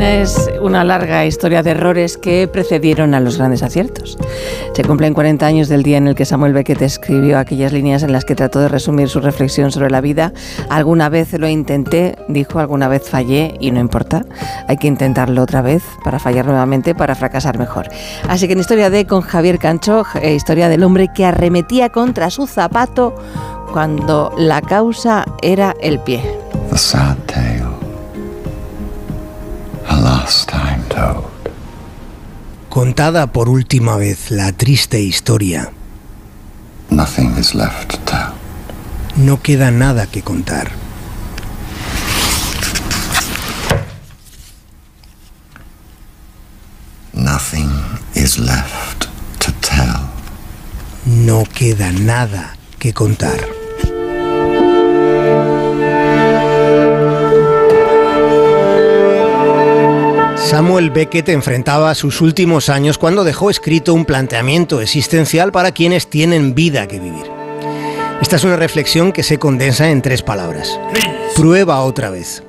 La medicina es una larga historia de errores que precedieron a los grandes aciertos. Se cumplen 40 años del día en el que Samuel Beckett escribió aquellas líneas en las que trató de resumir su reflexión sobre la vida. Alguna vez lo intenté, dijo, alguna vez fallé y no importa. Hay que intentarlo otra vez para fallar nuevamente, para fracasar mejor. Así que en Historia de con Javier Cancho, eh, historia del hombre que arremetía contra su zapato cuando la causa era el pie. The Contada por última vez la triste historia, Nothing is left to tell. no queda nada que contar. Nothing is left to tell. No queda nada que contar. Samuel Beckett enfrentaba sus últimos años cuando dejó escrito un planteamiento existencial para quienes tienen vida que vivir. Esta es una reflexión que se condensa en tres palabras. Prueba otra vez.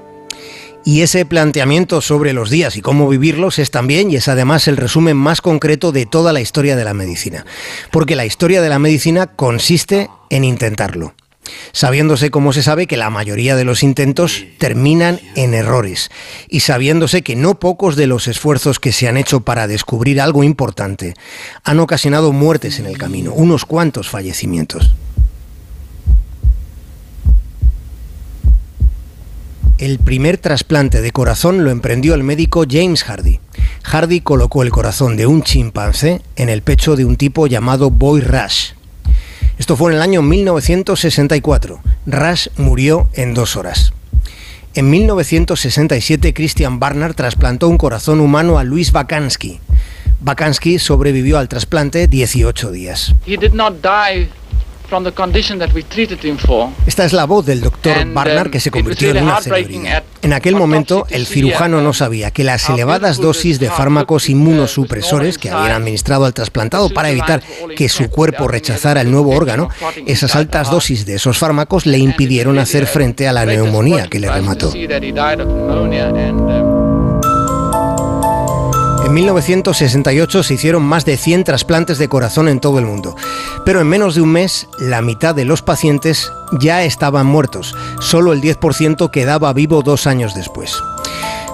Y ese planteamiento sobre los días y cómo vivirlos es también y es además el resumen más concreto de toda la historia de la medicina. Porque la historia de la medicina consiste en intentarlo. Sabiéndose, como se sabe, que la mayoría de los intentos terminan en errores y sabiéndose que no pocos de los esfuerzos que se han hecho para descubrir algo importante han ocasionado muertes en el camino, unos cuantos fallecimientos. El primer trasplante de corazón lo emprendió el médico James Hardy. Hardy colocó el corazón de un chimpancé en el pecho de un tipo llamado Boy Rush. Esto fue en el año 1964. Rush murió en dos horas. En 1967, Christian Barnard trasplantó un corazón humano a Luis Bakansky. Bakansky sobrevivió al trasplante 18 días. He did Esta es la voz del doctor Barnard um, que se convirtió en una celebridad. En aquel momento, el cirujano no sabía que las elevadas dosis de fármacos inmunosupresores que habían administrado al trasplantado para evitar que su cuerpo rechazara el nuevo órgano, esas altas dosis de esos fármacos le impidieron hacer frente a la neumonía que le remató. En 1968 se hicieron más de 100 trasplantes de corazón en todo el mundo, pero en menos de un mes la mitad de los pacientes ya estaban muertos, solo el 10% quedaba vivo dos años después.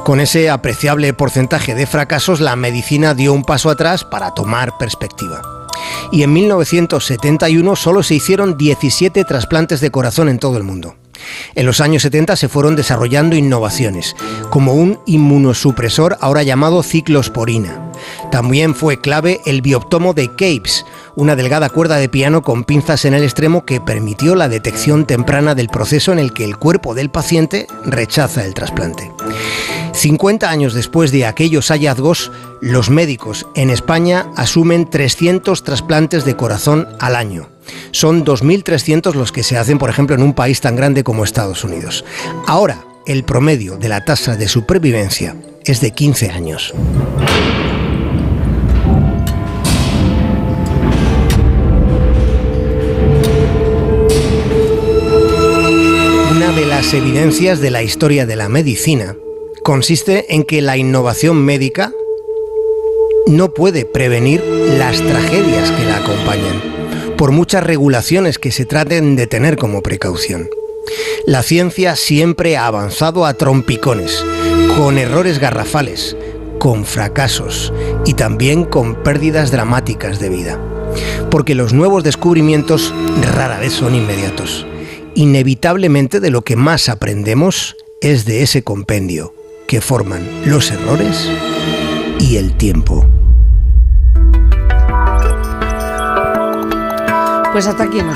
Con ese apreciable porcentaje de fracasos, la medicina dio un paso atrás para tomar perspectiva. Y en 1971 solo se hicieron 17 trasplantes de corazón en todo el mundo. En los años 70 se fueron desarrollando innovaciones, como un inmunosupresor ahora llamado ciclosporina. También fue clave el bioptomo de Capes, una delgada cuerda de piano con pinzas en el extremo que permitió la detección temprana del proceso en el que el cuerpo del paciente rechaza el trasplante. 50 años después de aquellos hallazgos, los médicos en España asumen 300 trasplantes de corazón al año. Son 2.300 los que se hacen, por ejemplo, en un país tan grande como Estados Unidos. Ahora, el promedio de la tasa de supervivencia es de 15 años. Una de las evidencias de la historia de la medicina consiste en que la innovación médica no puede prevenir las tragedias que la acompañan, por muchas regulaciones que se traten de tener como precaución. La ciencia siempre ha avanzado a trompicones, con errores garrafales, con fracasos y también con pérdidas dramáticas de vida. Porque los nuevos descubrimientos rara vez son inmediatos. Inevitablemente de lo que más aprendemos es de ese compendio que forman los errores y el tiempo. Pues hasta aquí hemos llegado.